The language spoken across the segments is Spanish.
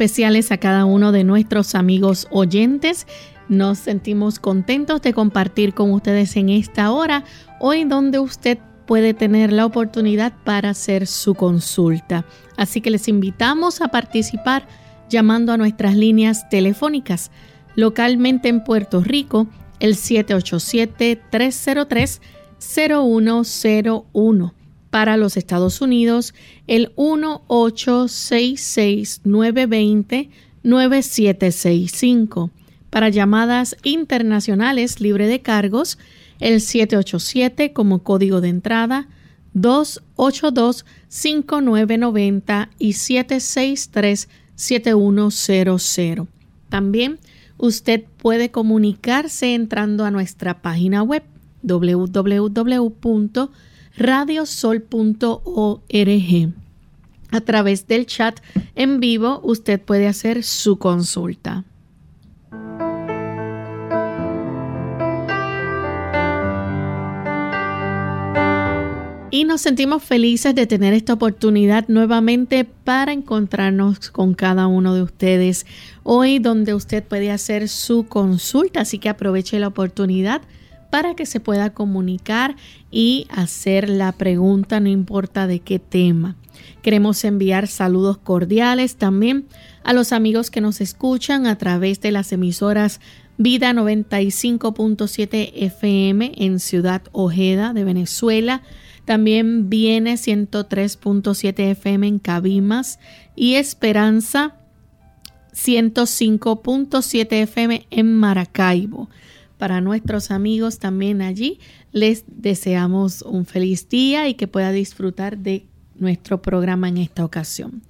Especiales a cada uno de nuestros amigos oyentes. Nos sentimos contentos de compartir con ustedes en esta hora, hoy donde usted puede tener la oportunidad para hacer su consulta. Así que les invitamos a participar llamando a nuestras líneas telefónicas. Localmente en Puerto Rico, el 787-303-0101 para los Estados Unidos el 1-866-920-9765. Para llamadas internacionales libre de cargos, el 787 como código de entrada, 282-5990 y 763-7100. También usted puede comunicarse entrando a nuestra página web www radiosol.org. A través del chat en vivo usted puede hacer su consulta. Y nos sentimos felices de tener esta oportunidad nuevamente para encontrarnos con cada uno de ustedes hoy donde usted puede hacer su consulta, así que aproveche la oportunidad para que se pueda comunicar y hacer la pregunta, no importa de qué tema. Queremos enviar saludos cordiales también a los amigos que nos escuchan a través de las emisoras Vida 95.7 FM en Ciudad Ojeda de Venezuela. También viene 103.7 FM en Cabimas y Esperanza 105.7 FM en Maracaibo. Para nuestros amigos también allí, les deseamos un feliz día y que pueda disfrutar de nuestro programa en esta ocasión.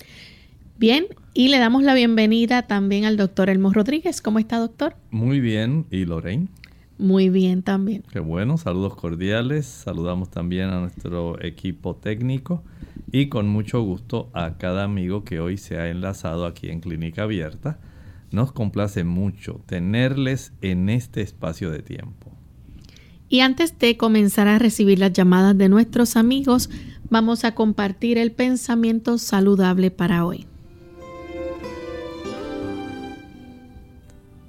Bien, y le damos la bienvenida también al doctor Elmo Rodríguez. ¿Cómo está, doctor? Muy bien. ¿Y Lorraine? Muy bien también. Qué bueno, saludos cordiales. Saludamos también a nuestro equipo técnico y con mucho gusto a cada amigo que hoy se ha enlazado aquí en Clínica Abierta nos complace mucho tenerles en este espacio de tiempo. Y antes de comenzar a recibir las llamadas de nuestros amigos, vamos a compartir el pensamiento saludable para hoy.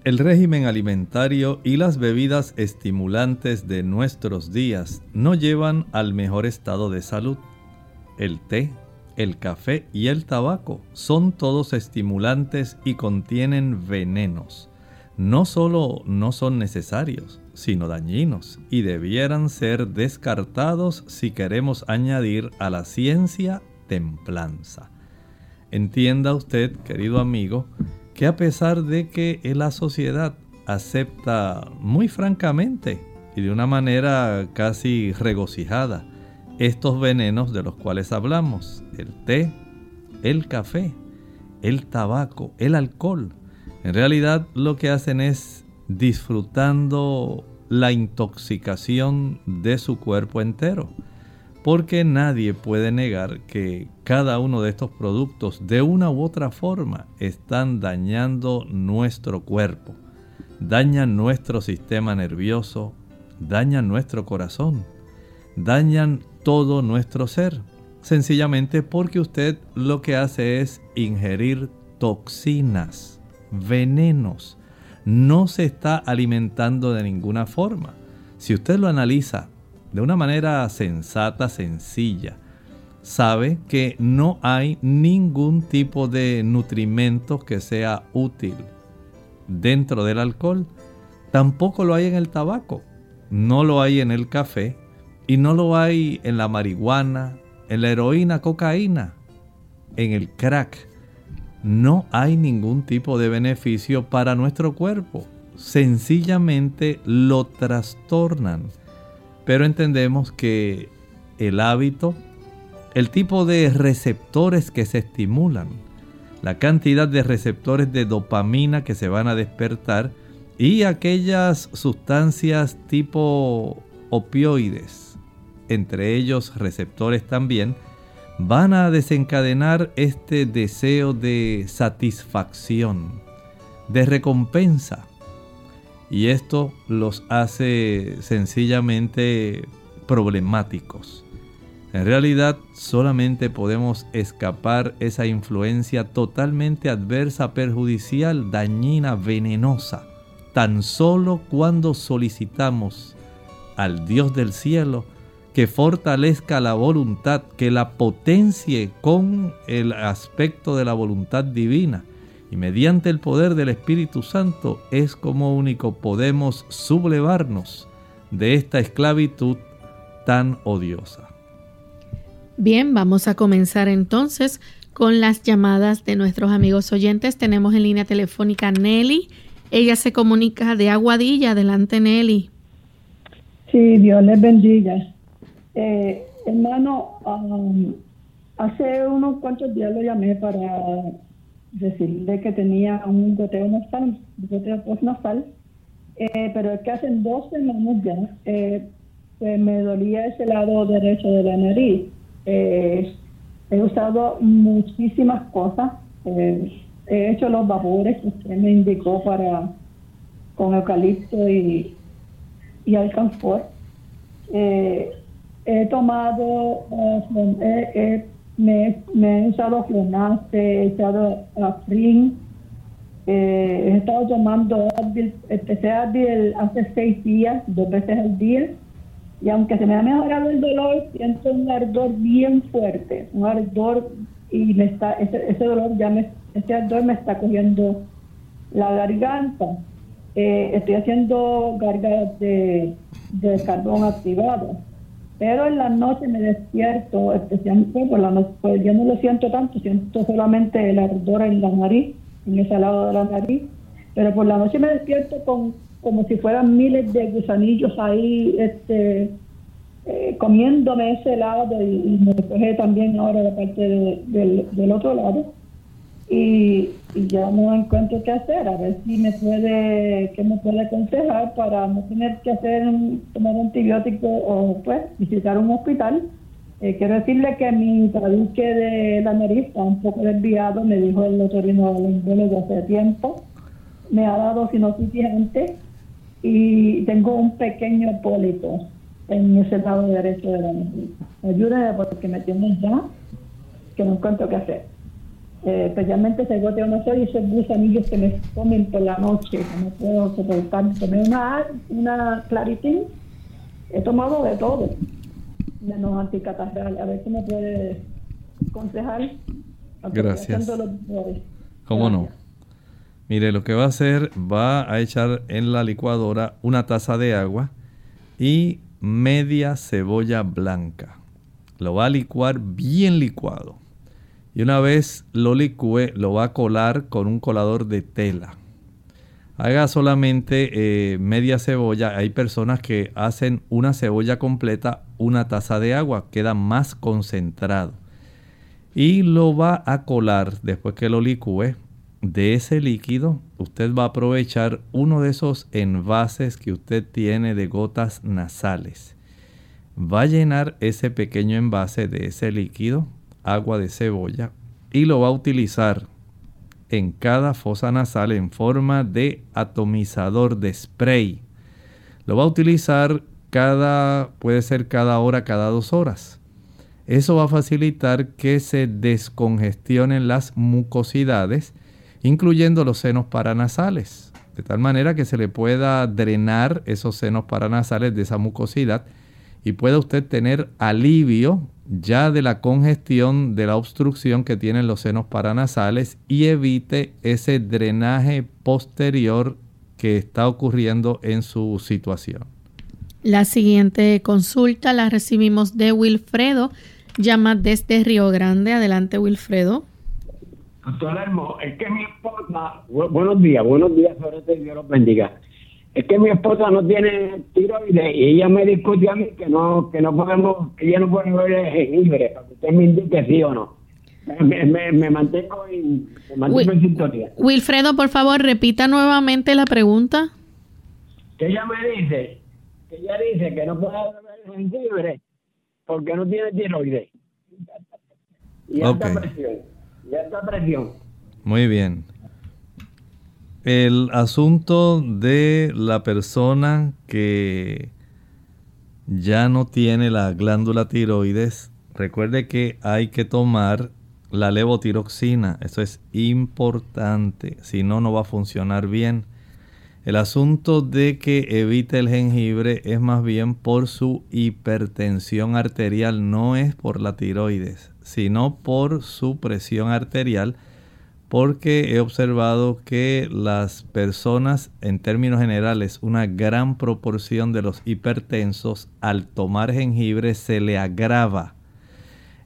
El régimen alimentario y las bebidas estimulantes de nuestros días no llevan al mejor estado de salud. El té, el café y el tabaco son todos estimulantes y contienen venenos. No solo no son necesarios, sino dañinos y debieran ser descartados si queremos añadir a la ciencia templanza. Entienda usted, querido amigo, que a pesar de que la sociedad acepta muy francamente y de una manera casi regocijada estos venenos de los cuales hablamos, el té, el café, el tabaco, el alcohol, en realidad lo que hacen es disfrutando la intoxicación de su cuerpo entero. Porque nadie puede negar que cada uno de estos productos de una u otra forma están dañando nuestro cuerpo, dañan nuestro sistema nervioso, dañan nuestro corazón, dañan todo nuestro ser, sencillamente porque usted lo que hace es ingerir toxinas, venenos, no se está alimentando de ninguna forma. Si usted lo analiza de una manera sensata, sencilla, sabe que no hay ningún tipo de nutrimento que sea útil dentro del alcohol. Tampoco lo hay en el tabaco, no lo hay en el café y no lo hay en la marihuana, en la heroína, cocaína, en el crack. No hay ningún tipo de beneficio para nuestro cuerpo. Sencillamente lo trastornan pero entendemos que el hábito, el tipo de receptores que se estimulan, la cantidad de receptores de dopamina que se van a despertar y aquellas sustancias tipo opioides, entre ellos receptores también, van a desencadenar este deseo de satisfacción, de recompensa, y esto los hace sencillamente problemáticos. En realidad solamente podemos escapar esa influencia totalmente adversa, perjudicial, dañina, venenosa, tan solo cuando solicitamos al Dios del cielo que fortalezca la voluntad, que la potencie con el aspecto de la voluntad divina y mediante el poder del Espíritu Santo es como único podemos sublevarnos de esta esclavitud tan odiosa. Bien, vamos a comenzar entonces con las llamadas de nuestros amigos oyentes. Tenemos en línea telefónica Nelly. Ella se comunica de Aguadilla. Adelante, Nelly. Sí, Dios les bendiga. Eh, hermano, um, hace unos cuantos días lo llamé para decirle que tenía un goteo nasal, un goteo postnasal, eh, pero es que hace dos semanas ya eh, pues me dolía ese lado derecho de la nariz. Eh, he usado muchísimas cosas. he hecho los vapores que usted me indicó para con eucalipto y, y alcanfor. He tomado, me, he usado Flonace, he usado Afrin, eh, he estado tomando Advil, empecé Advil hace seis días, dos veces al día, y aunque se me ha mejorado el dolor, siento un ardor bien fuerte, un ardor, y me está, ese, ese dolor ya me, ese ardor me está cogiendo la garganta. Eh, estoy haciendo gargas de carbón activado pero en la noche me despierto, especialmente por la noche, pues yo no lo siento tanto, siento solamente el ardor en la nariz, en ese lado de la nariz, pero por la noche me despierto con como si fueran miles de gusanillos ahí, este, eh, comiéndome ese lado y, me coge también ahora la parte del otro lado y, ya no encuentro qué hacer, a ver si me puede, qué me puede aconsejar para no tener que hacer tomar antibiótico o pues visitar un hospital. Eh, quiero decirle que mi traduque de la nariz está un poco desviado, me dijo el de hace tiempo. Me ha dado sinusitis antes y tengo un pequeño pólipo en ese lado derecho de la nariz. Ayúdeme porque me tienen ya que no encuentro qué hacer eh, especialmente ese goteo nasal y esos gusanillos que me comen por la noche, que no puedo soportar. Tomé una, una claritín, he tomado de todo, menos anticatarral. A ver si me puede aconsejar. Gracias. ¿Cómo no? Mire, lo que va a hacer, va a echar en la licuadora una taza de agua y media cebolla blanca. Lo va a licuar bien licuado Y una vez lo licúe, lo va a colar con un colador de tela. Haga solamente eh, media cebolla. Hay personas que hacen una cebolla completa, una taza de agua, queda más concentrado. Y lo va a colar después que lo licúe. De ese líquido, usted va a aprovechar uno de esos envases que usted tiene de gotas nasales. Va a llenar ese pequeño envase de ese líquido, agua de cebolla, y lo va a utilizar en cada fosa nasal en forma de atomizador de spray. Lo va a utilizar cada, puede ser cada hora, cada dos horas. Eso va a facilitar que se descongestionen las mucosidades, incluyendo los senos paranasales, de tal manera que se le pueda drenar esos senos paranasales de esa mucosidad y pueda usted tener alivio ya de la congestión, de la obstrucción que tienen los senos paranasales y evite ese drenaje posterior que está ocurriendo en su situación. La siguiente consulta la recibimos de Wilfredo, llama desde Río Grande. Adelante, Wilfredo. Doctor Hermo, es que mi esposa, buenos días, buenos días, sobre Dios los bendiga es que mi esposa no tiene tiroides y ella me discute a mí que no que no podemos que ella no puede beber jengibre para que usted me indique sí o no. Me, mantengo, en, sintonía. Wilfredo por favor repita nuevamente la pregunta. Que ella me dice que ella dice que no puede beber jengibre porque no tiene tiroides. Y alta presión y alta presión. Muy bien el asunto de la persona que ya no tiene la glándula tiroides, recuerde que hay que tomar la levotiroxina, eso es importante, si no, no va a funcionar bien. El asunto de que evite el jengibre es más bien por su hipertensión arterial, no es por la tiroides, sino por su presión arterial porque he observado que las personas, en términos generales, una gran proporción de los hipertensos, al tomar jengibre se le agrava.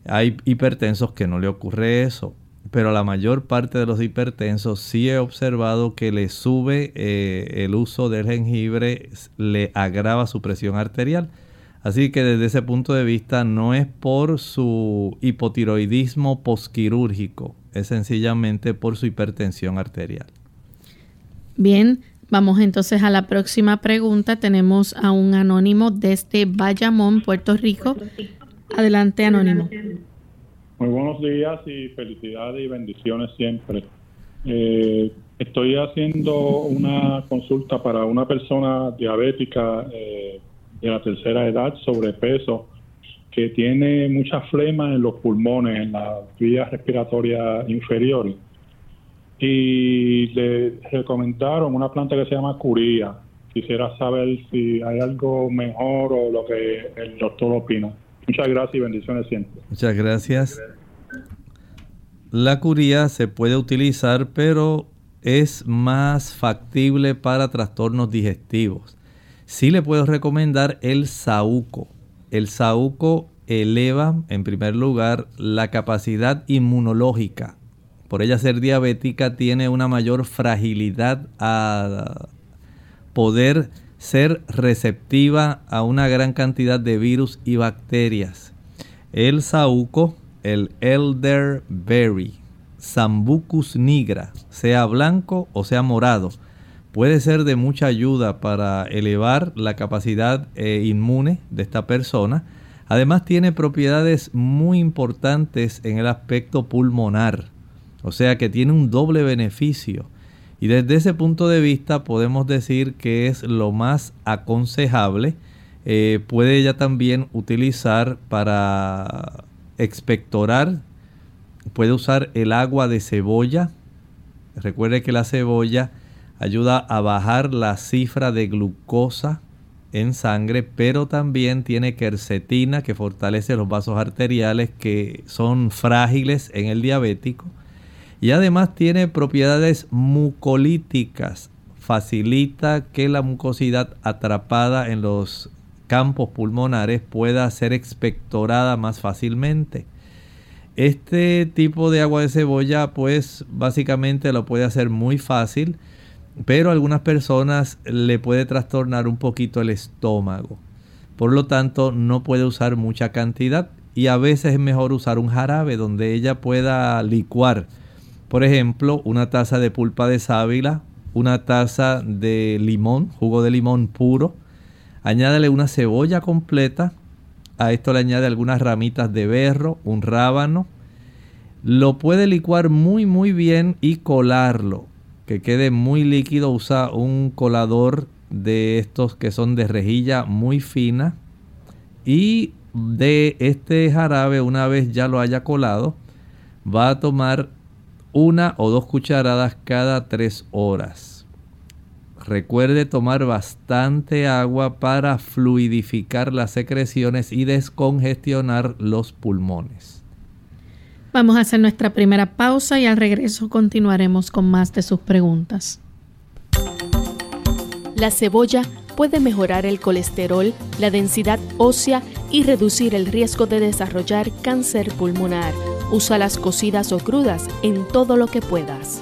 Hay hipertensos que no le ocurre eso, pero a la mayor parte de los hipertensos sí he observado que le sube eh, el uso del jengibre, le agrava su presión arterial. Así que desde ese punto de vista no es por su hipotiroidismo posquirúrgico, es sencillamente por su hipertensión arterial. Bien, vamos entonces a la próxima pregunta. Tenemos a un anónimo desde Bayamón, Puerto Rico. Adelante, anónimo. Muy buenos días y felicidades y bendiciones siempre. Eh, estoy haciendo una consulta para una persona diabética eh, de la tercera edad, sobrepeso, que tiene mucha flema en los pulmones, en la vía respiratoria inferior. Y le recomendaron una planta que se llama curía. Quisiera saber si hay algo mejor o lo que el doctor opina. Muchas gracias y bendiciones siempre. Muchas gracias. La curía se puede utilizar, pero es más factible para trastornos digestivos. Sí le puedo recomendar el saúco. El saúco eleva, en primer lugar, la capacidad inmunológica. Por ella ser diabética tiene una mayor fragilidad a poder ser receptiva a una gran cantidad de virus y bacterias. El saúco, el elderberry, Sambucus nigra, sea blanco o sea morado, puede ser de mucha ayuda para elevar la capacidad eh, inmune de esta persona. Además tiene propiedades muy importantes en el aspecto pulmonar, o sea que tiene un doble beneficio. Y desde ese punto de vista podemos decir que es lo más aconsejable. Eh, puede ella también utilizar para expectorar, puede usar el agua de cebolla. Recuerde que la cebolla ayuda a bajar la cifra de glucosa en sangre, pero también tiene quercetina que fortalece los vasos arteriales que son frágiles en el diabético. Y además tiene propiedades mucolíticas, facilita que la mucosidad atrapada en los campos pulmonares pueda ser expectorada más fácilmente. Este tipo de agua de cebolla pues básicamente lo puede hacer muy fácil, pero a algunas personas le puede trastornar un poquito el estómago. Por lo tanto no puede usar mucha cantidad y a veces es mejor usar un jarabe donde ella pueda licuar. Por ejemplo, una taza de pulpa de sábila, una taza de limón, jugo de limón puro. Añádale una cebolla completa. A esto le añade algunas ramitas de berro, un rábano. Lo puede licuar muy muy bien y colarlo. Que quede muy líquido. Usa un colador de estos que son de rejilla muy fina. Y de este jarabe, una vez ya lo haya colado, va a tomar una o dos cucharadas cada tres horas. Recuerde tomar bastante agua para fluidificar las secreciones y descongestionar los pulmones. Vamos a hacer nuestra primera pausa y al regreso continuaremos con más de sus preguntas. La cebolla puede mejorar el colesterol, la densidad ósea y reducir el riesgo de desarrollar cáncer pulmonar. Usa las cocidas o crudas en todo lo que puedas.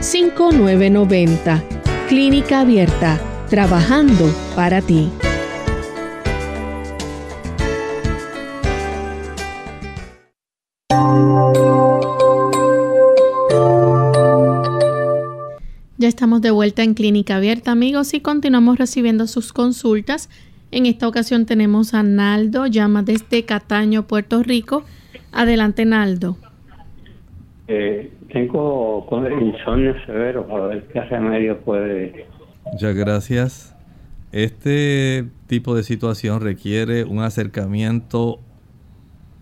5990. Clínica Abierta, trabajando para ti. Ya estamos de vuelta en Clínica Abierta, amigos, y continuamos recibiendo sus consultas. En esta ocasión tenemos a Naldo, llama desde Cataño, Puerto Rico. Adelante, Naldo. Eh, tengo insomnio severo, a ver qué remedio puede. Muchas gracias. Este tipo de situación requiere un acercamiento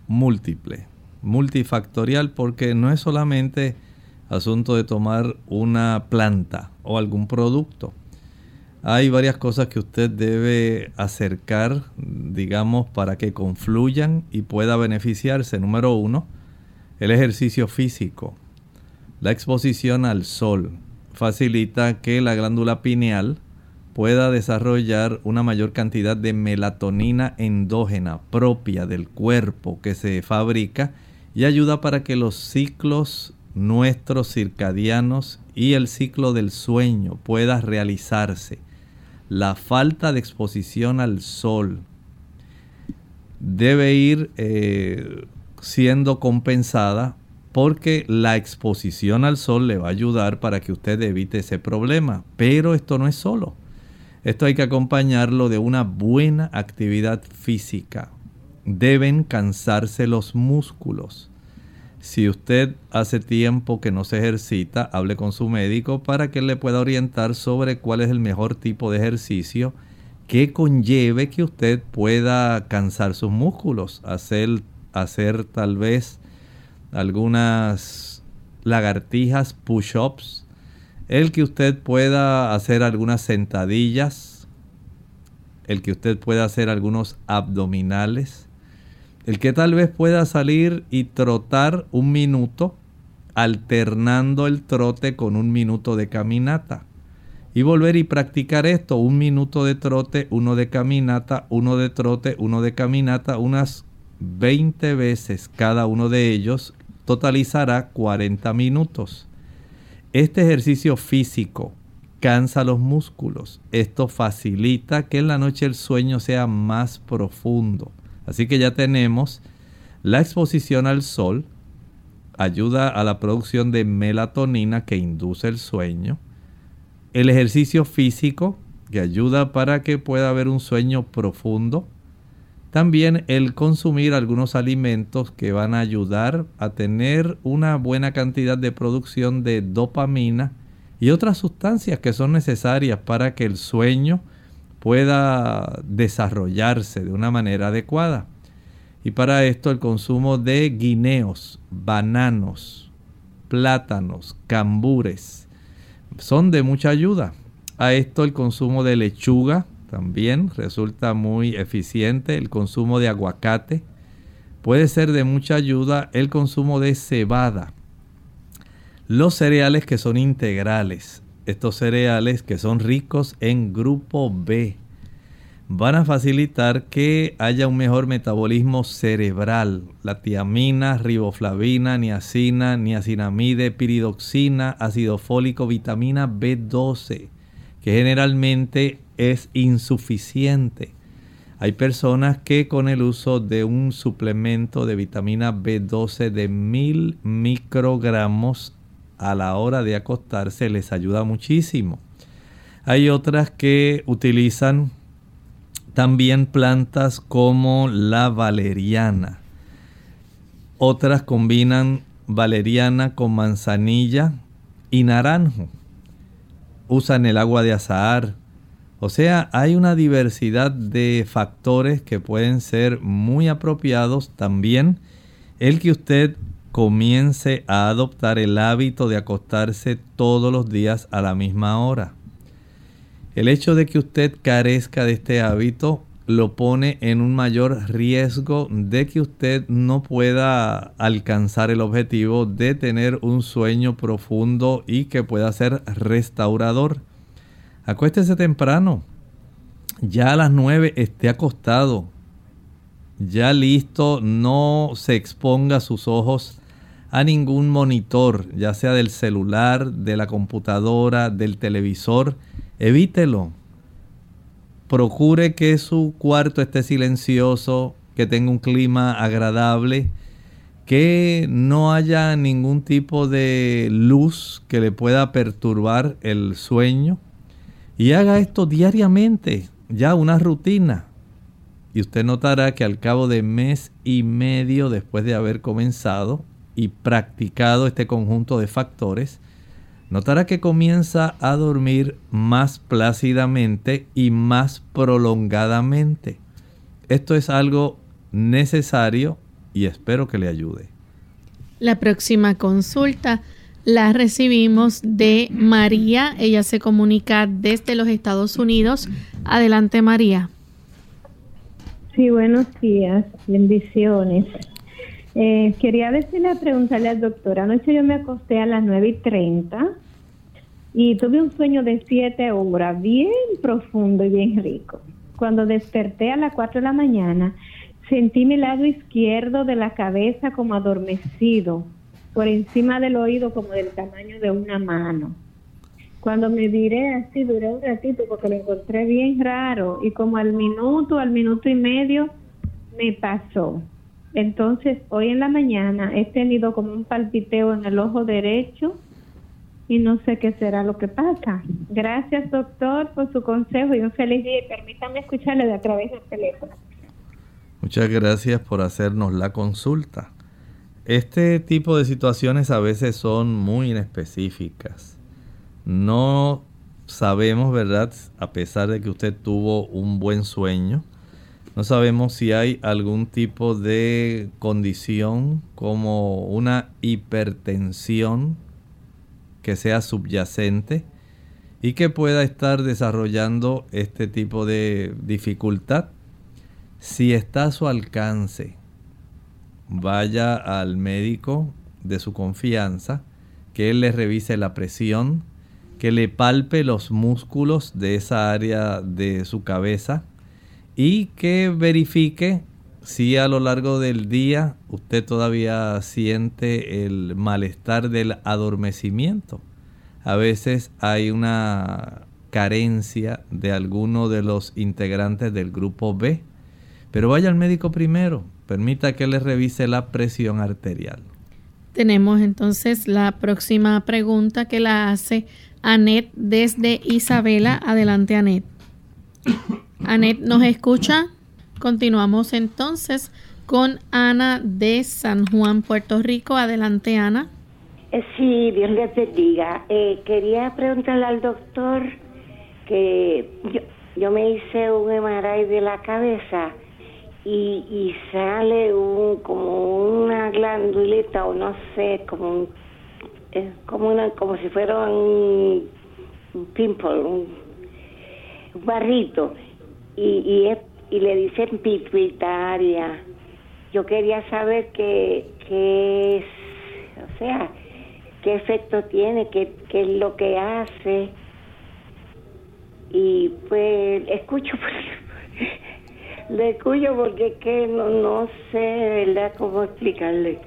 múltiple, multifactorial, porque no es solamente asunto de tomar una planta o algún producto. Hay varias cosas que usted debe acercar, digamos, para que confluyan y pueda beneficiarse. Número uno, el ejercicio físico. La exposición al sol facilita que la glándula pineal pueda desarrollar una mayor cantidad de melatonina endógena propia del cuerpo que se fabrica y ayuda para que los ciclos nuestros circadianos y el ciclo del sueño pueda realizarse. La falta de exposición al sol debe ir eh, siendo compensada porque la exposición al sol le va a ayudar para que usted evite ese problema. Pero esto no es solo. Esto hay que acompañarlo de una buena actividad física. Deben cansarse los músculos. Si usted hace tiempo que no se ejercita, hable con su médico para que él le pueda orientar sobre cuál es el mejor tipo de ejercicio que conlleve que usted pueda cansar sus músculos, hacer, hacer tal vez algunas lagartijas, push-ups, el que usted pueda hacer algunas sentadillas, el que usted pueda hacer algunos abdominales, el que tal vez pueda salir y trotar un minuto alternando el trote con un minuto de caminata. Y volver y practicar esto, un minuto de trote, uno de caminata, uno de trote, uno de caminata, unas 20 veces cada uno de ellos, totalizará 40 minutos. Este ejercicio físico cansa los músculos. Esto facilita que en la noche el sueño sea más profundo. Así que ya tenemos la exposición al sol, ayuda a la producción de melatonina que induce el sueño. El ejercicio físico que ayuda para que pueda haber un sueño profundo. También el consumir algunos alimentos que van a ayudar a tener una buena cantidad de producción de dopamina y otras sustancias que son necesarias para que el sueño pueda desarrollarse de una manera adecuada. Y para esto el consumo de guineos, bananos, plátanos, cambures son de mucha ayuda. A esto el consumo de lechuga también resulta muy eficiente. El consumo de aguacate puede ser de mucha ayuda. El consumo de cebada. Los cereales que son integrales estos cereales que son ricos en grupo B van a facilitar que haya un mejor metabolismo cerebral. La tiamina, riboflavina, niacina, niacinamide, piridoxina, ácido fólico, vitamina B12, que generalmente es insuficiente. Hay personas que con el uso de un suplemento de vitamina B12 de mil microgramos a la hora de acostarse les ayuda muchísimo. Hay otras que utilizan también plantas como la valeriana. Otras combinan valeriana con manzanilla y naranjo. Usan el agua de azahar. O sea, hay una diversidad de factores que pueden ser muy apropiados también. El que usted comience a adoptar el hábito de acostarse todos los días a la misma hora. El hecho de que usted carezca de este hábito lo pone en un mayor riesgo de que usted no pueda alcanzar el objetivo de tener un sueño profundo y que pueda ser restaurador. Acuéstese temprano. Ya a las 9 esté acostado. Ya listo, no se exponga sus ojos a ningún monitor, ya sea del celular, de la computadora, del televisor. Evítelo. Procure que su cuarto esté silencioso, que tenga un clima agradable, que no haya ningún tipo de luz que le pueda perturbar el sueño. Y haga esto diariamente, ya una rutina. Y usted notará que al cabo de mes y medio después de haber comenzado, y practicado este conjunto de factores, notará que comienza a dormir más plácidamente y más prolongadamente. Esto es algo necesario y espero que le ayude. La próxima consulta la recibimos de María. Ella se comunica desde los Estados Unidos. Adelante, María. Sí, buenos días. Bendiciones. Eh, quería decirle, preguntarle al doctor, anoche yo me acosté a las 9 y 30 y tuve un sueño de 7 horas, bien profundo y bien rico. Cuando desperté a las 4 de la mañana, sentí mi lado izquierdo de la cabeza como adormecido, por encima del oído como del tamaño de una mano. Cuando me viré así, duré un ratito porque lo encontré bien raro y como al minuto, al minuto y medio, me pasó. Entonces, hoy en la mañana he tenido como un palpiteo en el ojo derecho y no sé qué será lo que pasa. Gracias, doctor, por su consejo y un feliz día. Y permítame escucharle de a través del teléfono. Muchas gracias por hacernos la consulta. Este tipo de situaciones a veces son muy inespecíficas. No sabemos, ¿verdad? A pesar de que usted tuvo un buen sueño, no sabemos si hay algún tipo de condición como una hipertensión que sea subyacente y que pueda estar desarrollando este tipo de dificultad. Si está a su alcance, vaya al médico de su confianza, que él le revise la presión, que le palpe los músculos de esa área de su cabeza y que verifique si a lo largo del día usted todavía siente el malestar del adormecimiento a veces hay una carencia de alguno de los integrantes del grupo B. Pero vaya al médico primero, permita que le revise la presión arterial. Tenemos entonces la próxima pregunta que la hace Anet desde Isabela. Adelante, Anet. Anet, ¿nos escucha? Continuamos entonces con Ana de San Juan, Puerto Rico. Adelante, Ana. Eh, sí, Dios les bendiga. Eh, quería preguntarle al doctor que yo, me hice un MRI de la cabeza y, sale un, como una glandulita o no sé, como como una como si fuera un, pimple, un, barrito y, y, le dicen pituitaria. Yo quería saber qué, qué es, o sea, qué efecto tiene, qué, qué es lo que hace. Y pues escucho, le escucho porque es que no, no sé verdad cómo explicarle.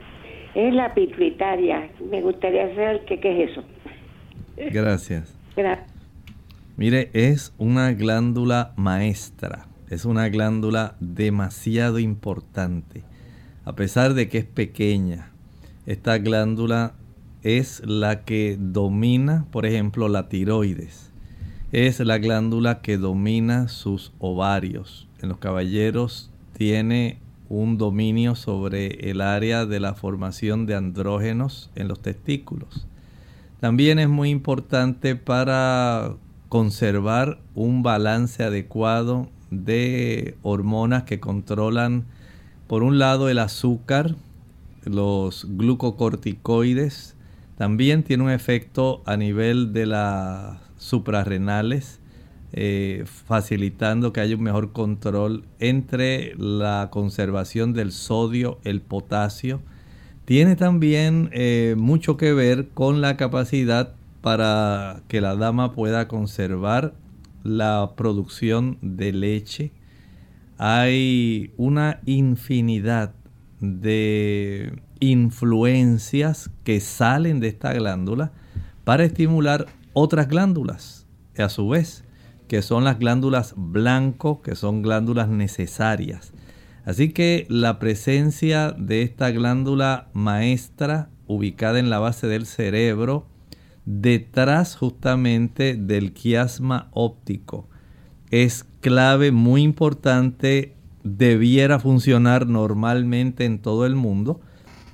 Es la pituitaria. Me gustaría saber qué, qué es eso. Gracias. Gracias. Mire, es una glándula maestra. Es una glándula demasiado importante. A pesar de que es pequeña, esta glándula es la que domina, por ejemplo, la tiroides. Es la glándula que domina sus ovarios. En los caballeros tiene un dominio sobre el área de la formación de andrógenos en los testículos. También es muy importante para conservar un balance adecuado de hormonas que controlan, por un lado, el azúcar, los glucocorticoides, también tiene un efecto a nivel de las suprarrenales, eh, facilitando que haya un mejor control entre la conservación del sodio, el potasio. Tiene también eh, mucho que ver con la capacidad para que la dama pueda conservar la producción de leche. Hay una infinidad de influencias que salen de esta glándula para estimular otras glándulas, a su vez, que son las glándulas blanco, que son glándulas necesarias. Así que la presencia de esta glándula maestra ubicada en la base del cerebro, detrás justamente del quiasma óptico, es clave muy importante, debiera funcionar normalmente en todo el mundo,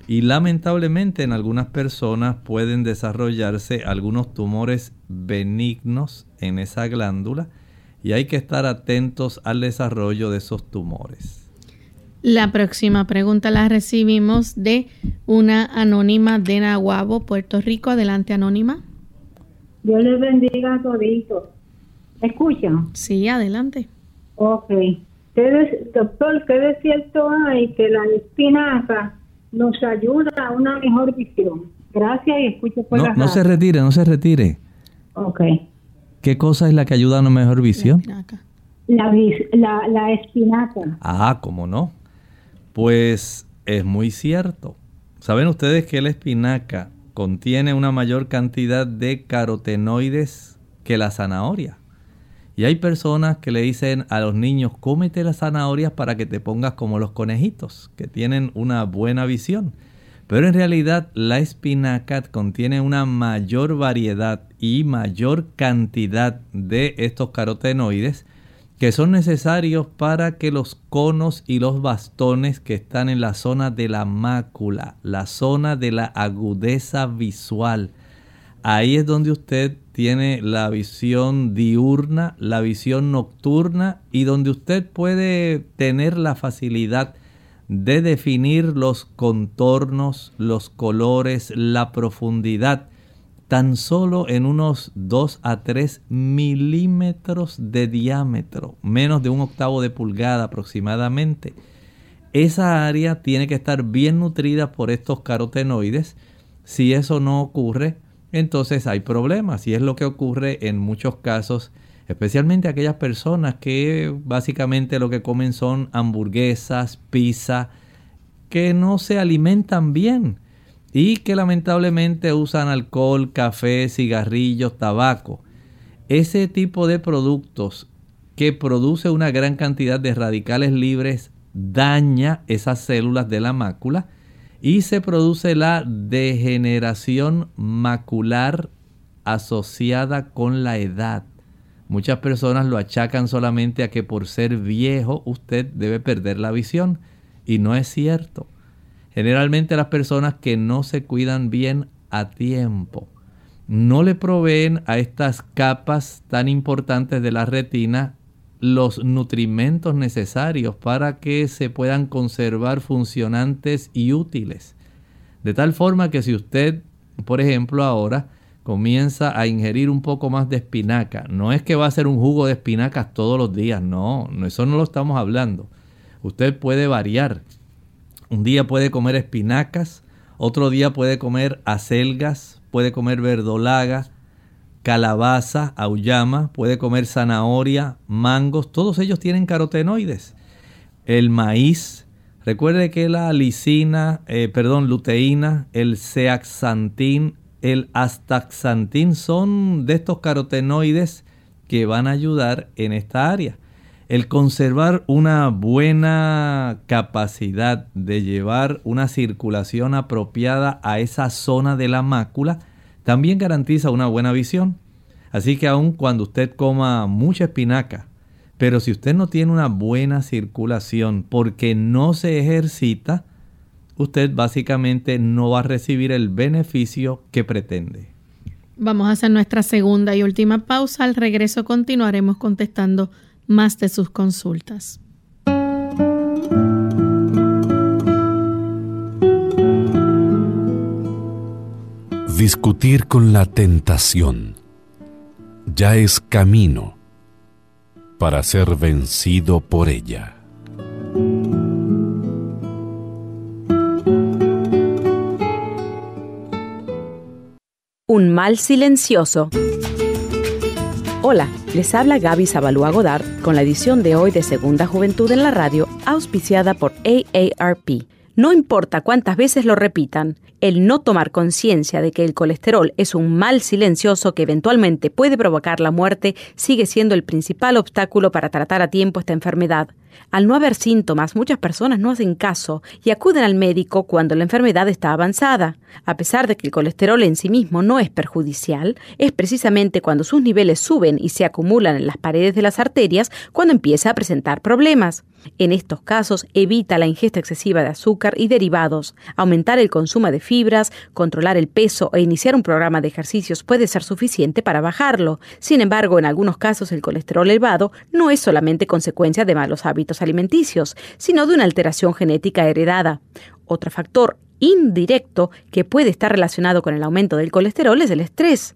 y lamentablemente en algunas personas pueden desarrollarse algunos tumores benignos en esa glándula y hay que estar atentos al desarrollo de esos tumores. La próxima pregunta la recibimos de una anónima de Nahuabo, Puerto Rico. Adelante, anónima. Dios les bendiga a toditos. ¿Escuchan? Sí, adelante. Ok. doctor, ¿qué de cierto hay que la espinaca nos ayuda a una mejor visión. Gracias y escucho por no, No se retire, no se retire. Ok. ¿Qué cosa es la que ayuda a una mejor visión? La, la, la espinaca. Ah, ¿cómo no? Pues es muy cierto. ¿Saben ustedes que la espinaca contiene una mayor cantidad de carotenoides que la zanahoria? Y hay personas que le dicen a los niños, cómete las zanahorias para que te pongas como los conejitos, que tienen una buena visión. Pero en realidad la espinaca contiene una mayor variedad y mayor cantidad de estos carotenoides que son necesarios para que los conos y los bastones que están en la zona de la mácula, la zona de la agudeza visual, ahí es donde usted tiene la visión diurna, la visión nocturna y donde usted puede tener la facilidad de definir los contornos, los colores, la profundidad, tan solo en unos 2 a 3 milímetros de diámetro, menos de un octavo de pulgada aproximadamente. Esa área tiene que estar bien nutrida por estos carotenoides. Si eso no ocurre, entonces hay problemas y es lo que ocurre en muchos casos, especialmente aquellas personas que básicamente lo que comen son hamburguesas, pizza, que no se alimentan bien y que lamentablemente usan alcohol, café, cigarrillos, tabaco. Ese tipo de productos que produce una gran cantidad de radicales libres daña esas células de la mácula y se produce la degeneración macular asociada con la edad. Muchas personas lo achacan solamente a que por ser viejo usted debe perder la visión y no es cierto. Generalmente las personas que no se cuidan bien a tiempo no le proveen a estas capas tan importantes de la retina los nutrimentos necesarios para que se puedan conservar funcionantes y útiles. De tal forma que si usted, por ejemplo, ahora comienza a ingerir un poco más de espinaca, no es que va a ser un jugo de espinacas todos los días, no, eso no lo estamos hablando. Usted puede variar. Un día puede comer espinacas, otro día puede comer acelgas, puede comer verdolaga, calabaza, auyama, puede comer zanahoria, mangos, todos ellos tienen carotenoides. El maíz, recuerde que la lisina, eh, perdón, luteína, el zeaxantín, el astaxantín son de estos carotenoides que van a ayudar en esta área. El conservar una buena capacidad de llevar una circulación apropiada a esa zona de la mácula también garantiza una buena visión. Así que aun cuando usted coma mucha espinaca, pero si usted no tiene una buena circulación porque no se ejercita, usted básicamente no va a recibir el beneficio que pretende. Vamos a hacer nuestra segunda y última pausa. Al regreso continuaremos contestando más de sus consultas. Discutir con la tentación ya es camino para ser vencido por ella. Un mal silencioso. Hola, les habla Gaby Zabalúa Godard con la edición de hoy de Segunda Juventud en la Radio, auspiciada por AARP. No importa cuántas veces lo repitan, el no tomar conciencia de que el colesterol es un mal silencioso que eventualmente puede provocar la muerte sigue siendo el principal obstáculo para tratar a tiempo esta enfermedad. Al no haber síntomas, muchas personas no hacen caso y acuden al médico cuando la enfermedad está avanzada. A pesar de que el colesterol en sí mismo no es perjudicial, es precisamente cuando sus niveles suben y se acumulan en las paredes de las arterias cuando empieza a presentar problemas. En estos casos, evita la ingesta excesiva de azúcar y derivados. Aumentar el consumo de fibras, controlar el peso e iniciar un programa de ejercicios puede ser suficiente para bajarlo. Sin embargo, en algunos casos el colesterol elevado no es solamente consecuencia de malos hábitos alimenticios, sino de una alteración genética heredada. Otro factor indirecto que puede estar relacionado con el aumento del colesterol es el estrés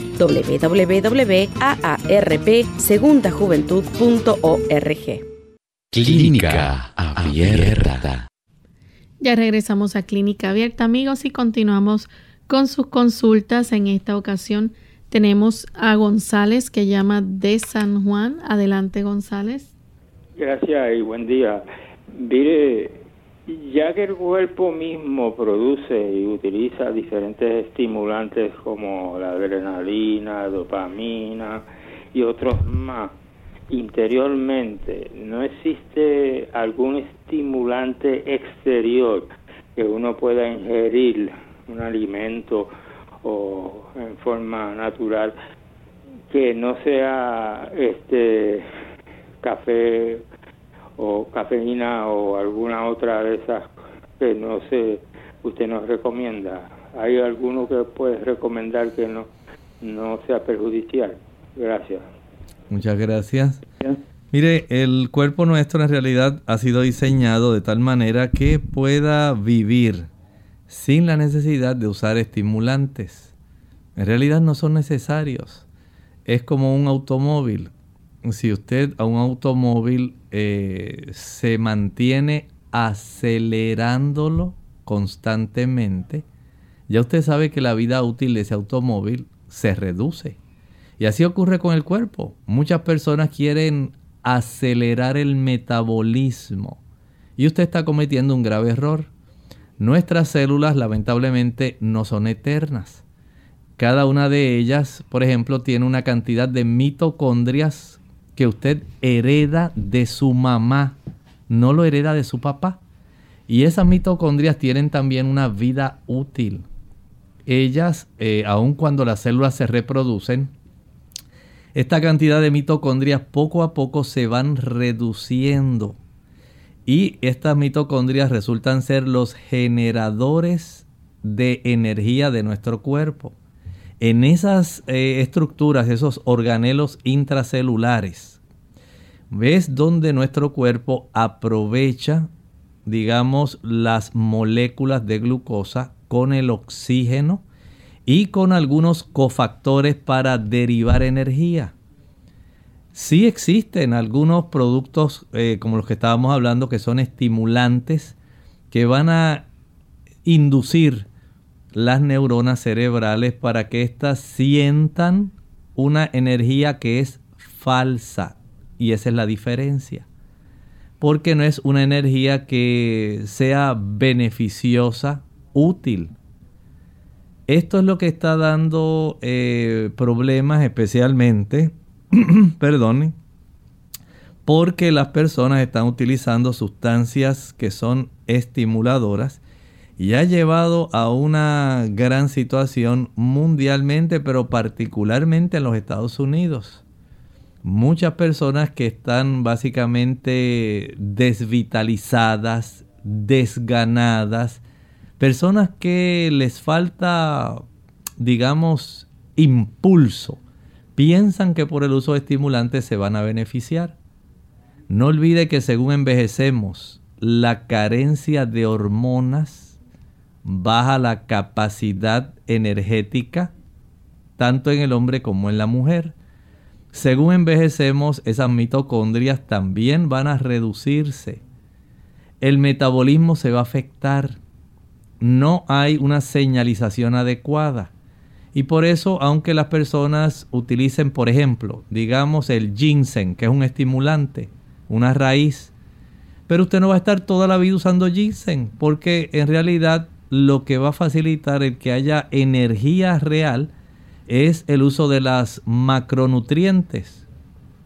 www.aarpsegundajuventud.org. Clínica Abierta. Ya regresamos a Clínica Abierta, amigos, y continuamos con sus consultas. En esta ocasión tenemos a González que llama de San Juan. Adelante, González. Gracias y buen día. Mire, ya que el cuerpo mismo produce y utiliza diferentes estimulantes como la adrenalina, dopamina y otros más, interiormente, ¿no existe algún estimulante exterior que uno pueda ingerir, un alimento o en forma natural, que no sea este café o cafeína o alguna otra de esas que no sé, usted nos recomienda. ¿Hay alguno que puede recomendar que no, no sea perjudicial? Gracias. Muchas gracias. Mire, el cuerpo nuestro en realidad ha sido diseñado de tal manera que pueda vivir sin la necesidad de usar estimulantes. En realidad no son necesarios. Es como un automóvil si usted a un automóvil eh, se mantiene acelerándolo constantemente, ya usted sabe que la vida útil de ese automóvil se reduce. Y así ocurre con el cuerpo. Muchas personas quieren acelerar el metabolismo y usted está cometiendo un grave error. Nuestras células lamentablemente no son eternas. Cada una de ellas, por ejemplo, tiene una cantidad de mitocondrias que usted hereda de su mamá, no lo hereda de su papá. Y esas mitocondrias tienen también una vida útil. Ellas, eh, aun cuando las células se reproducen, esta cantidad de mitocondrias poco a poco se van reduciendo. Y estas mitocondrias resultan ser los generadores de energía de nuestro cuerpo. En esas eh, estructuras, esos organelos intracelulares, ves donde nuestro cuerpo aprovecha, digamos, las moléculas de glucosa con el oxígeno y con algunos cofactores para derivar energía. Sí existen algunos productos eh, como los que estábamos hablando que son estimulantes que van a inducir las neuronas cerebrales para que éstas sientan una energía que es falsa. Y esa es la diferencia. Porque no es una energía que sea beneficiosa, útil. Esto es lo que está dando eh, problemas especialmente, perdón, porque las personas están utilizando sustancias que son estimuladoras y ha llevado a una gran situación mundialmente, pero particularmente en los Estados Unidos. Muchas personas que están básicamente desvitalizadas, desganadas, personas que les falta, digamos, impulso, piensan que por el uso de estimulantes se van a beneficiar. No olvide que según envejecemos, la carencia de hormonas baja la capacidad energética tanto en el hombre como en la mujer. Según envejecemos, esas mitocondrias también van a reducirse. El metabolismo se va a afectar. No hay una señalización adecuada. Y por eso, aunque las personas utilicen, por ejemplo, digamos el ginseng, que es un estimulante, una raíz, pero usted no va a estar toda la vida usando ginseng, porque en realidad lo que va a facilitar el que haya energía real es el uso de las macronutrientes,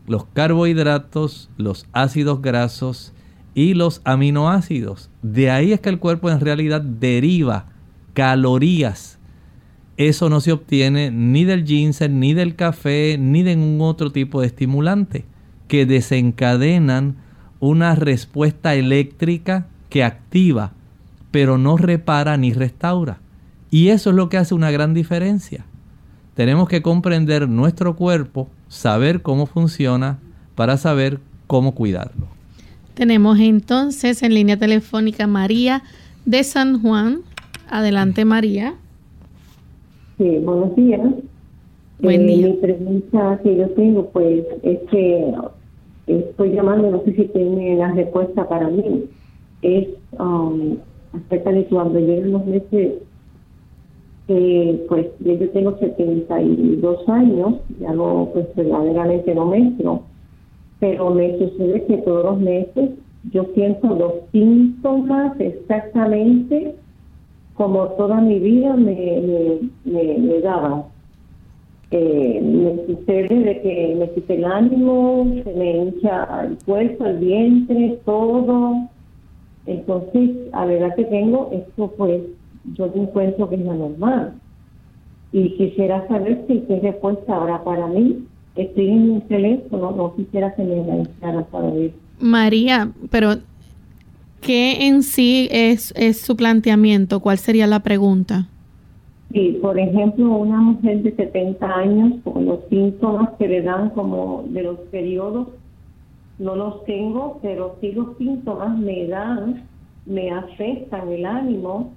los carbohidratos, los ácidos grasos y los aminoácidos. De ahí es que el cuerpo en realidad deriva calorías. Eso no se obtiene ni del ginseng, ni del café, ni de ningún otro tipo de estimulante que desencadenan una respuesta eléctrica que activa pero no repara ni restaura. Y eso es lo que hace una gran diferencia. Tenemos que comprender nuestro cuerpo, saber cómo funciona para saber cómo cuidarlo. Tenemos entonces en línea telefónica María de San Juan. Adelante María. Sí, buenos días. Buen eh, día. Mi pregunta que yo tengo, pues, es que estoy llamando, no sé si tiene la respuesta para mí. Es um, acerca de cuando llegan los meses, pues yo tengo 72 años, ya no, pues verdaderamente no menstruo, pero me sucede que todos los meses yo siento los síntomas exactamente como toda mi vida me, me, me, daban. Eh, me sucede de que me quita el ánimo, se me hincha el cuerpo, el vientre, todo. Entonces, a la edad que tengo, esto pues yo encuentro que es lo normal. Y quisiera saber si qué respuesta ahora para mí. Estoy en un teléfono, no quisiera que me la para ver. María, pero ¿qué en sí es, es su planteamiento? ¿Cuál sería la pregunta? Sí, por ejemplo, una mujer de 70 años con los síntomas que le dan como de los periodos, no los tengo, pero sí los síntomas me dan, me afectan el ánimo,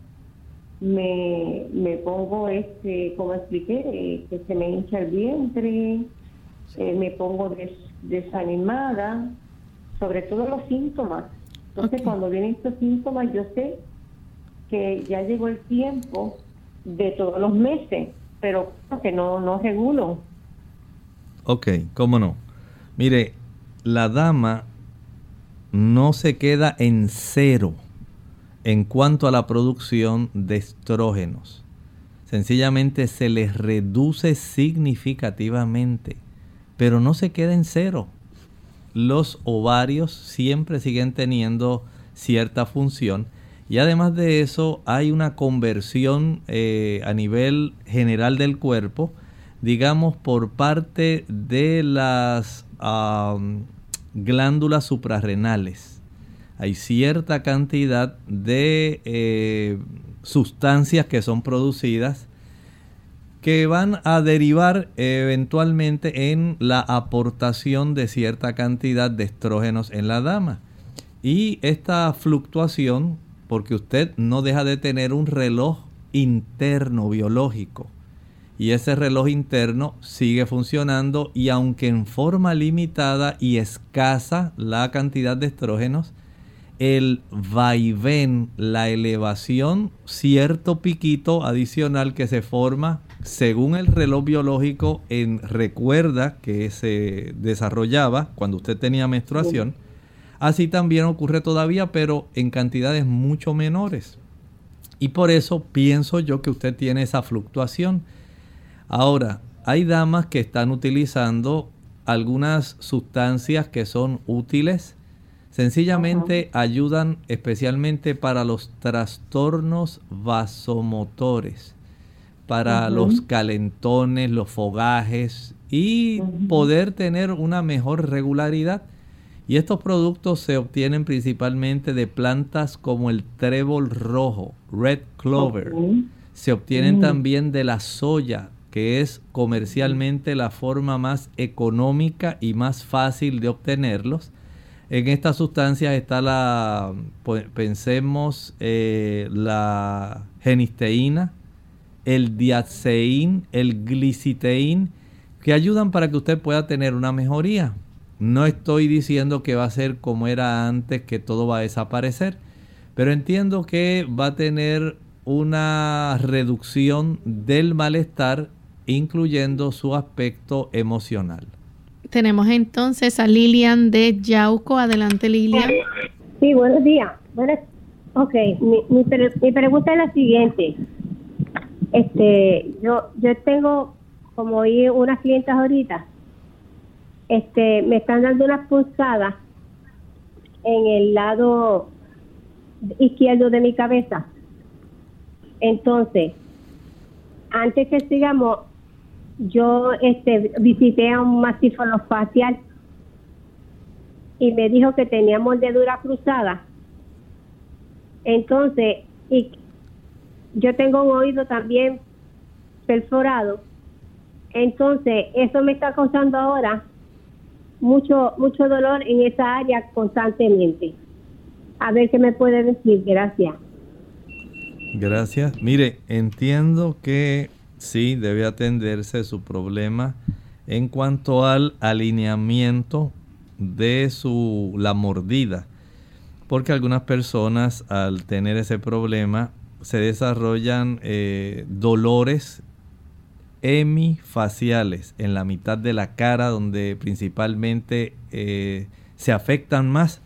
me, me pongo, este, como expliqué, eh, que se me hincha el vientre, eh, me pongo desanimada, sobre todo los síntomas. Entonces, cuando vienen estos síntomas, yo sé que ya llegó el tiempo de todos los meses, pero que no, no regulo. Ok, cómo no. Mire, la dama no se queda en cero en cuanto a la producción de estrógenos. Sencillamente se les reduce significativamente, pero no se queda en cero. Los ovarios siempre siguen teniendo cierta función y además de eso hay una conversión eh, a nivel general del cuerpo, digamos por parte de las glándulas suprarrenales hay cierta cantidad de eh, sustancias que son producidas que van a derivar eventualmente en la aportación de cierta cantidad de estrógenos en la dama. Y esta fluctuación, porque usted no deja de tener un reloj interno biológico, y ese reloj interno sigue funcionando y aunque en forma limitada y escasa la cantidad de estrógenos, el vaivén, la elevación, cierto piquito adicional que se forma según el reloj biológico en recuerda que se desarrollaba cuando usted tenía menstruación. Así también ocurre todavía, pero en cantidades mucho menores. Y por eso pienso yo que usted tiene esa fluctuación. Ahora, hay damas que están utilizando algunas sustancias que son útiles Sencillamente ayudan especialmente para los trastornos vasomotores, para los calentones, los fogajes y poder tener una mejor regularidad. Y estos productos se obtienen principalmente de plantas como el trébol rojo, red clover. Se obtienen mm. también de la soya, es comercialmente la forma más económica y más fácil de obtenerlos. En estas sustancias está la, pues, pensemos, eh, la genisteína, el diaceín, el gliciteín, que ayudan para que usted pueda tener una mejoría. No estoy diciendo que va a ser como era antes, que todo va a desaparecer, pero entiendo que va a tener una reducción del malestar, incluyendo su aspecto emocional. Tenemos entonces a Lilian de Yauco. Adelante, Lilian. Sí, buenos días. ok, mi, mi, pregunta es la siguiente. Este, yo, yo tengo como oí unas clientas ahorita, este, me están dando unas pulsadas en el lado izquierdo de mi cabeza. Entonces, antes que sigamos, yo este, visité a un masífono facial y me dijo que tenía mordedura cruzada. Entonces, y yo tengo un oído también perforado. Entonces, eso me está causando ahora mucho mucho dolor en esa área constantemente. A ver qué me puede decir. Gracias. Gracias. Mire, entiendo que sí debe atenderse su problema en cuanto al alineamiento de su la mordida porque algunas personas al tener ese problema se desarrollan eh, dolores hemifaciales en la mitad de la cara donde principalmente eh, se afectan más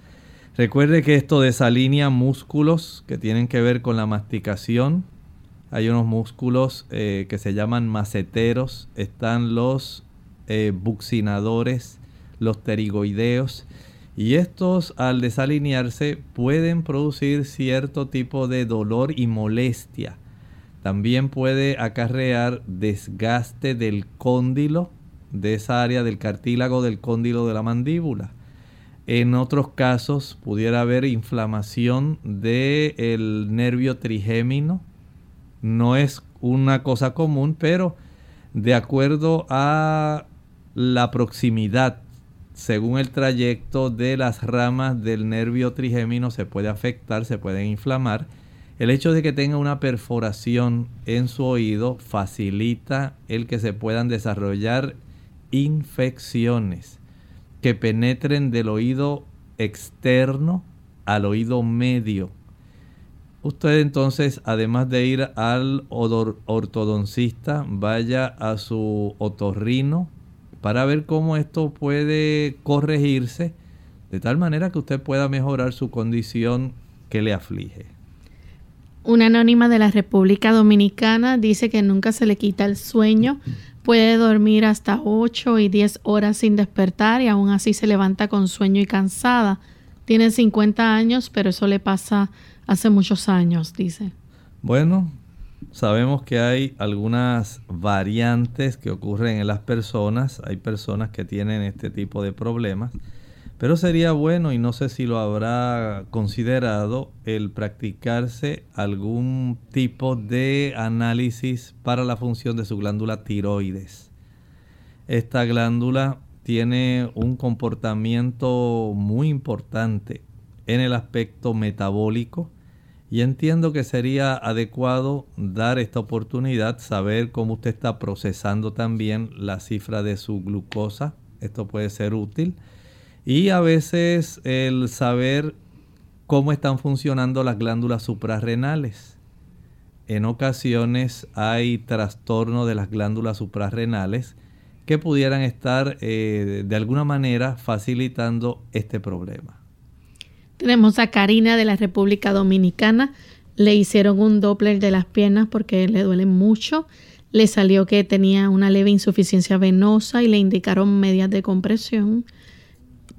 Recuerde que esto desalinea músculos que tienen que ver con la masticación. Hay unos músculos eh, que se llaman maceteros, están los eh, los pterigoideos. Y estos al desalinearse pueden producir cierto tipo de dolor y molestia. También puede acarrear desgaste del cóndilo, de esa área del cartílago del cóndilo de la mandíbula. En otros casos pudiera haber inflamación del nervio trigémino. No es una cosa común, pero de acuerdo a la proximidad según el trayecto de las ramas del nervio trigémino se puede afectar, se pueden inflamar. El hecho de que tenga una perforación en su oído facilita el que se puedan desarrollar infecciones que penetren del oído externo al oído medio. Usted entonces, además de ir al ortodoncista, vaya a su otorrino para ver cómo esto puede corregirse de tal manera que usted pueda mejorar su condición que le aflige. Una anónima de la República Dominicana dice que nunca se le quita el sueño, puede dormir hasta 8 y 10 horas sin despertar y aún así se levanta con sueño y cansada. Tiene 50 años, pero eso le pasa hace muchos años, dice. Bueno, Sabemos que hay algunas variantes que ocurren en las personas. Hay personas que tienen este tipo de problemas. Pero sería bueno, y no sé si lo habrá considerado, el practicarse algún tipo de análisis para la función de su glándula tiroides. Esta glándula tiene un comportamiento muy importante en el aspecto metabólico y entiendo que sería adecuado dar esta oportunidad, saber cómo usted está procesando también la cifra de su glucosa. Esto puede ser útil. Y a veces el saber cómo están funcionando las glándulas suprarrenales. En ocasiones hay trastorno de las glándulas suprarrenales que pudieran estar eh, de alguna manera facilitando este problema. Tenemos a Karina de la República Dominicana. Le hicieron un Doppler de las piernas porque le duele mucho. Le salió que tenía una leve insuficiencia venosa y le indicaron medias de compresión.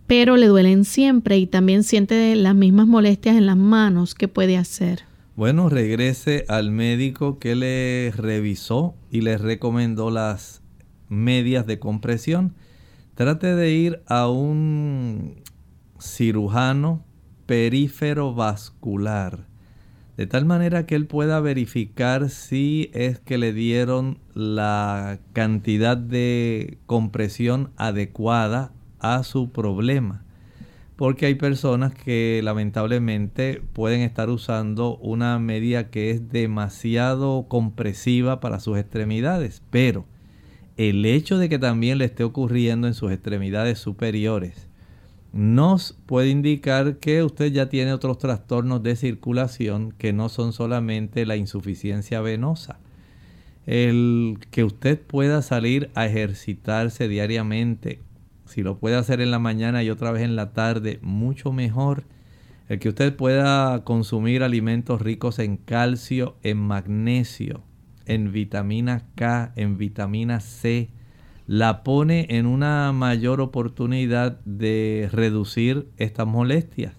Pero le duelen siempre y también siente las mismas molestias en las manos. ¿Qué puede hacer? Bueno, regrese al médico que le revisó y le recomendó las medias de compresión. Trate de ir a un cirujano perífero vascular, de tal manera que él pueda verificar si es que le dieron la cantidad de compresión adecuada a su problema. Porque hay personas que lamentablemente pueden estar usando una medida que es demasiado compresiva para sus extremidades, pero el hecho de que también le esté ocurriendo en sus extremidades superiores, nos puede indicar que usted ya tiene otros trastornos de circulación que no son solamente la insuficiencia venosa. El que usted pueda salir a ejercitarse diariamente, si lo puede hacer en la mañana y otra vez en la tarde, mucho mejor. El que usted pueda consumir alimentos ricos en calcio, en magnesio, en vitamina K, en vitamina C, la pone en una mayor oportunidad de reducir estas molestias.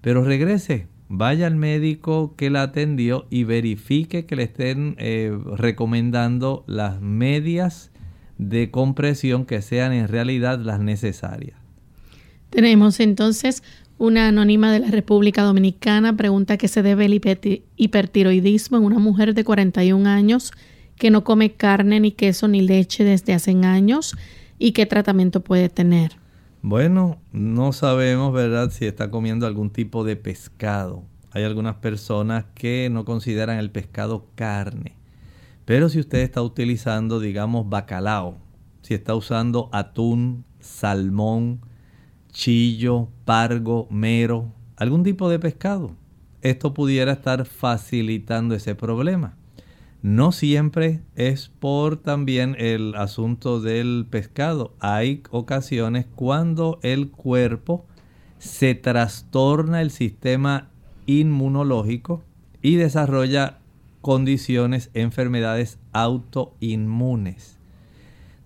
Pero regrese, vaya al médico que la atendió y verifique que le estén eh, recomendando las medias de compresión que sean en realidad las necesarias. Tenemos entonces una anónima de la República Dominicana pregunta qué se debe el hipertiroidismo en una mujer de 41 años que no come carne ni queso ni leche desde hace años y qué tratamiento puede tener. Bueno, no sabemos, ¿verdad?, si está comiendo algún tipo de pescado. Hay algunas personas que no consideran el pescado carne. Pero si usted está utilizando, digamos, bacalao, si está usando atún, salmón, chillo, pargo, mero, algún tipo de pescado, esto pudiera estar facilitando ese problema. No siempre es por también el asunto del pescado. Hay ocasiones cuando el cuerpo se trastorna el sistema inmunológico y desarrolla condiciones, enfermedades autoinmunes.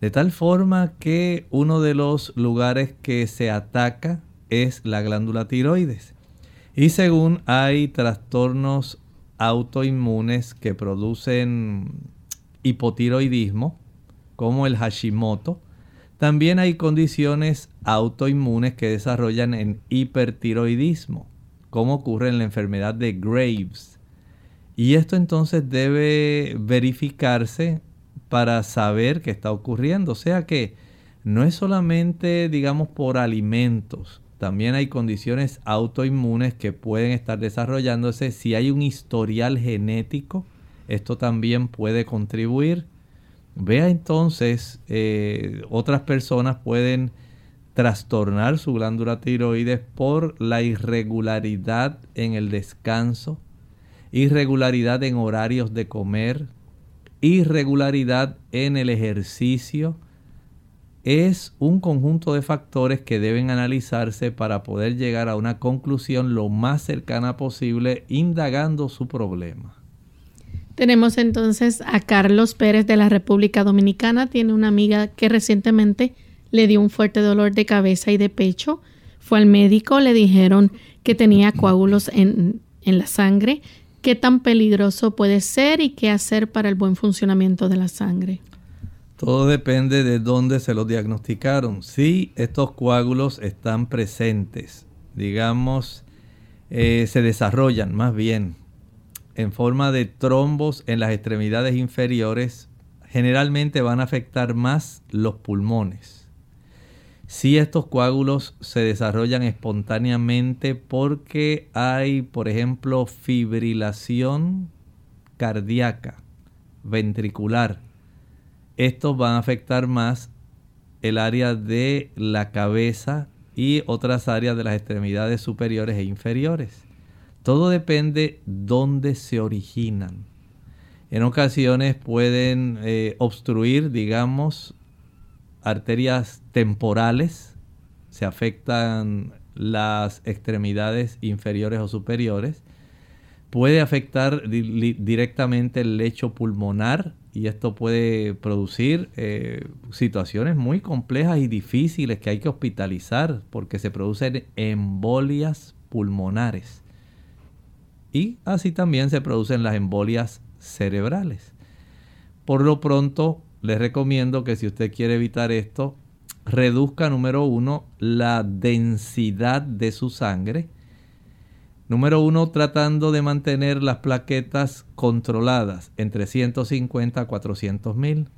De tal forma que uno de los lugares que se ataca es la glándula tiroides. Y según hay trastornos autoinmunes que producen hipotiroidismo, como el Hashimoto, también hay condiciones autoinmunes que desarrollan en hipertiroidismo, como ocurre en la enfermedad de Graves. Y esto entonces debe verificarse para saber qué está ocurriendo. O sea que no es solamente, digamos, por alimentos. También hay condiciones autoinmunes que pueden estar desarrollándose. Si hay un historial genético, esto también puede contribuir. Vea entonces, eh, otras personas pueden trastornar su glándula tiroides por la irregularidad en el descanso, irregularidad en horarios de comer, irregularidad en el ejercicio, es un conjunto de factores que deben analizarse para poder llegar a una conclusión lo más cercana posible indagando su problema. Tenemos entonces a Carlos Pérez de la República Dominicana. Tiene una amiga que recientemente le dio un fuerte dolor de cabeza y de pecho. Fue al médico, le dijeron que tenía coágulos en, en la sangre qué tan peligroso puede ser y qué hacer para el buen funcionamiento de la sangre. Todo depende de dónde se lo diagnosticaron. Si estos coágulos están presentes, digamos, eh, se desarrollan más bien en forma de trombos en las extremidades inferiores, generalmente van a afectar más los pulmones si estos coágulos se desarrollan espontáneamente porque hay, por ejemplo, fibrilación cardíaca, ventricular. Estos van a afectar más el área de la cabeza y otras áreas de las extremidades superiores e inferiores. Todo depende dónde se originan. En ocasiones pueden eh, obstruir, digamos, arterias temporales, se afectan las extremidades inferiores o superiores, puede afectar directamente el lecho pulmonar y esto puede producir eh, situaciones muy complejas y difíciles que hay que hospitalizar porque se producen embolias pulmonares y así también se producen las embolias cerebrales. Por lo pronto, les recomiendo que si usted quiere evitar esto, reduzca, número uno, la densidad de su sangre. Número uno, tratando de mantener las plaquetas controladas entre 150 a 400 mil.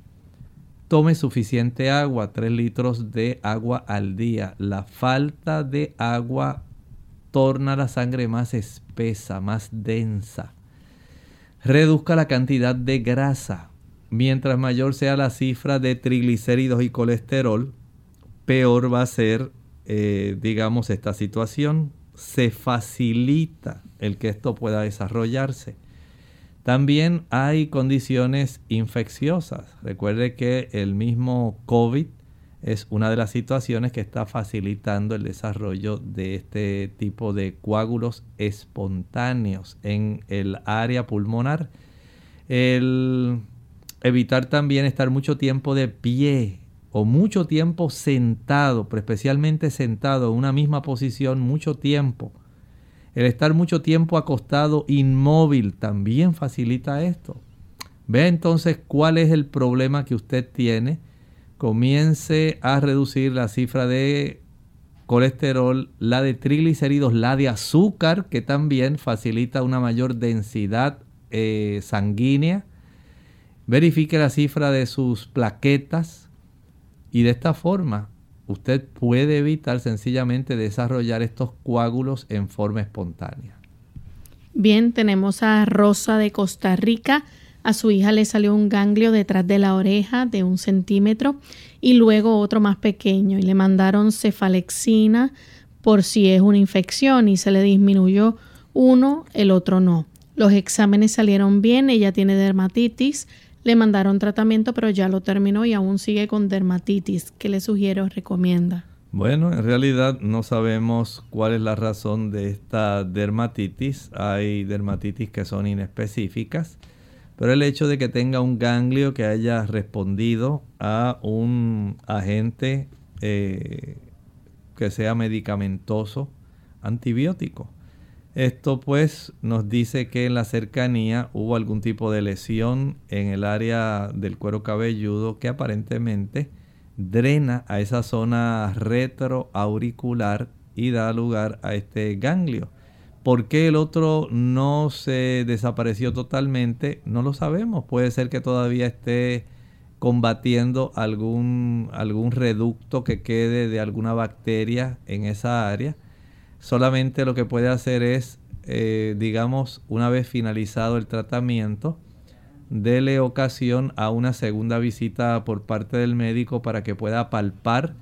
Tome suficiente agua, 3 litros de agua al día. La falta de agua torna la sangre más espesa, más densa. Reduzca la cantidad de grasa mientras mayor sea la cifra de triglicéridos y colesterol, peor va a ser, eh, digamos, esta situación. Se facilita el que esto pueda desarrollarse. También hay condiciones infecciosas. Recuerde que el mismo COVID es una de las situaciones que está facilitando el desarrollo de este tipo de coágulos espontáneos en el área pulmonar. El Evitar también estar mucho tiempo de pie o mucho tiempo sentado, pero especialmente sentado en una misma posición mucho tiempo. El estar mucho tiempo acostado inmóvil también facilita esto. Vea entonces cuál es el problema que usted tiene. Comience a reducir la cifra de colesterol, la de triglicéridos, la de azúcar, que también facilita una mayor densidad eh, sanguínea verifique la cifra de sus plaquetas y de esta forma usted puede evitar sencillamente desarrollar estos coágulos en forma espontánea. Bien, tenemos a Rosa de Costa Rica. A su hija le salió un ganglio detrás de la oreja de un centímetro y luego otro más pequeño y le mandaron cefalexina por si es una infección y se le disminuyó uno, el otro no. Los exámenes salieron bien, ella tiene dermatitis, le mandaron tratamiento, pero ya lo terminó y aún sigue con dermatitis. ¿Qué le sugiero? Recomienda. Bueno, en realidad no sabemos cuál es la razón de esta dermatitis. Hay dermatitis que son inespecíficas, pero el hecho de que tenga un ganglio que haya respondido a un agente eh, que sea medicamentoso, antibiótico. Esto pues nos dice que en la cercanía hubo algún tipo de lesión en el área del cuero cabelludo que aparentemente drena a esa zona retroauricular y da lugar a este ganglio. ¿Por qué el otro no se desapareció totalmente? No lo sabemos. Puede ser que todavía esté combatiendo algún, algún reducto que quede de alguna bacteria en esa área. Solamente lo que puede hacer es, eh, digamos, una vez finalizado el tratamiento, dele ocasión a una segunda visita por parte del médico para que pueda palpar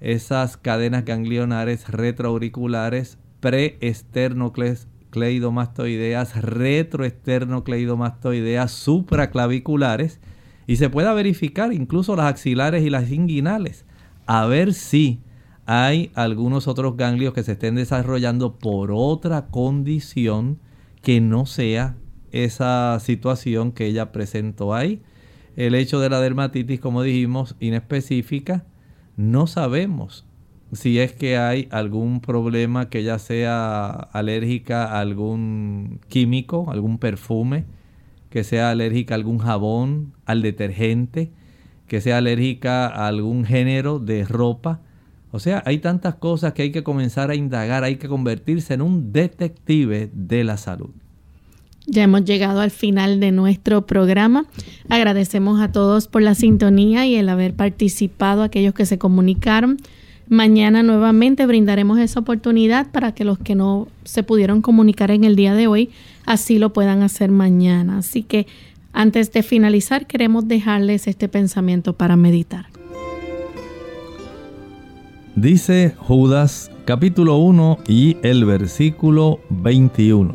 esas cadenas ganglionares retroauriculares preesternocleidomastoideas, retroesternocleidomastoideas supraclaviculares y se pueda verificar incluso las axilares y las inguinales a ver si hay algunos otros ganglios que se estén desarrollando por otra condición que no sea esa situación que ella presentó ahí. El hecho de la dermatitis, como dijimos, inespecífica, no sabemos si es que hay algún problema que ella sea alérgica a algún químico, algún perfume, que sea alérgica a algún jabón, al detergente, que sea alérgica a algún género de ropa. O sea, hay tantas cosas que hay que comenzar a indagar, hay que convertirse en un detective de la salud. Ya hemos llegado al final de nuestro programa. Agradecemos a todos por la sintonía y el haber participado, aquellos que se comunicaron. Mañana nuevamente brindaremos esa oportunidad para que los que no se pudieron comunicar en el día de hoy así lo puedan hacer mañana. Así que antes de finalizar queremos dejarles este pensamiento para meditar. Dice Judas capítulo 1 y el versículo 21.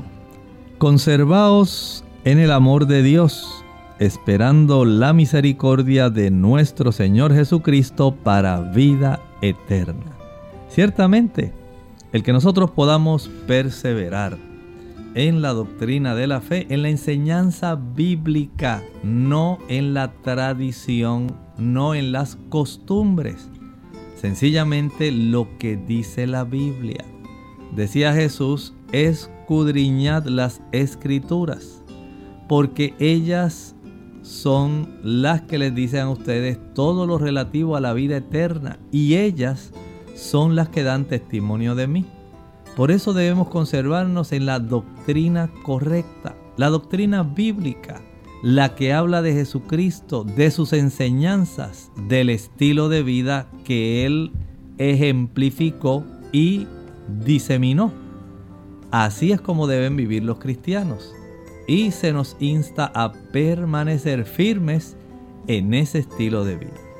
Conservaos en el amor de Dios, esperando la misericordia de nuestro Señor Jesucristo para vida eterna. Ciertamente, el que nosotros podamos perseverar en la doctrina de la fe, en la enseñanza bíblica, no en la tradición, no en las costumbres. Sencillamente lo que dice la Biblia. Decía Jesús, escudriñad las escrituras, porque ellas son las que les dicen a ustedes todo lo relativo a la vida eterna y ellas son las que dan testimonio de mí. Por eso debemos conservarnos en la doctrina correcta, la doctrina bíblica, la que habla de Jesucristo, de sus enseñanzas, del estilo de vida que Él ejemplificó y diseminó. Así es como deben vivir los cristianos. Y se nos insta a permanecer firmes en ese estilo de vida.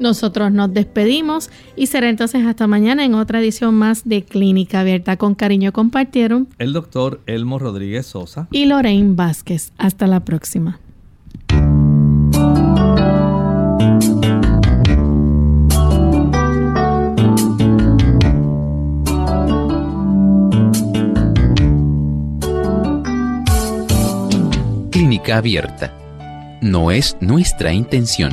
Nosotros nos despedimos y será entonces hasta mañana en otra edición más de Clínica Abierta. Con cariño compartieron el doctor Elmo Rodríguez Sosa y Lorraine Vázquez. Hasta la próxima. abierta. No es nuestra intención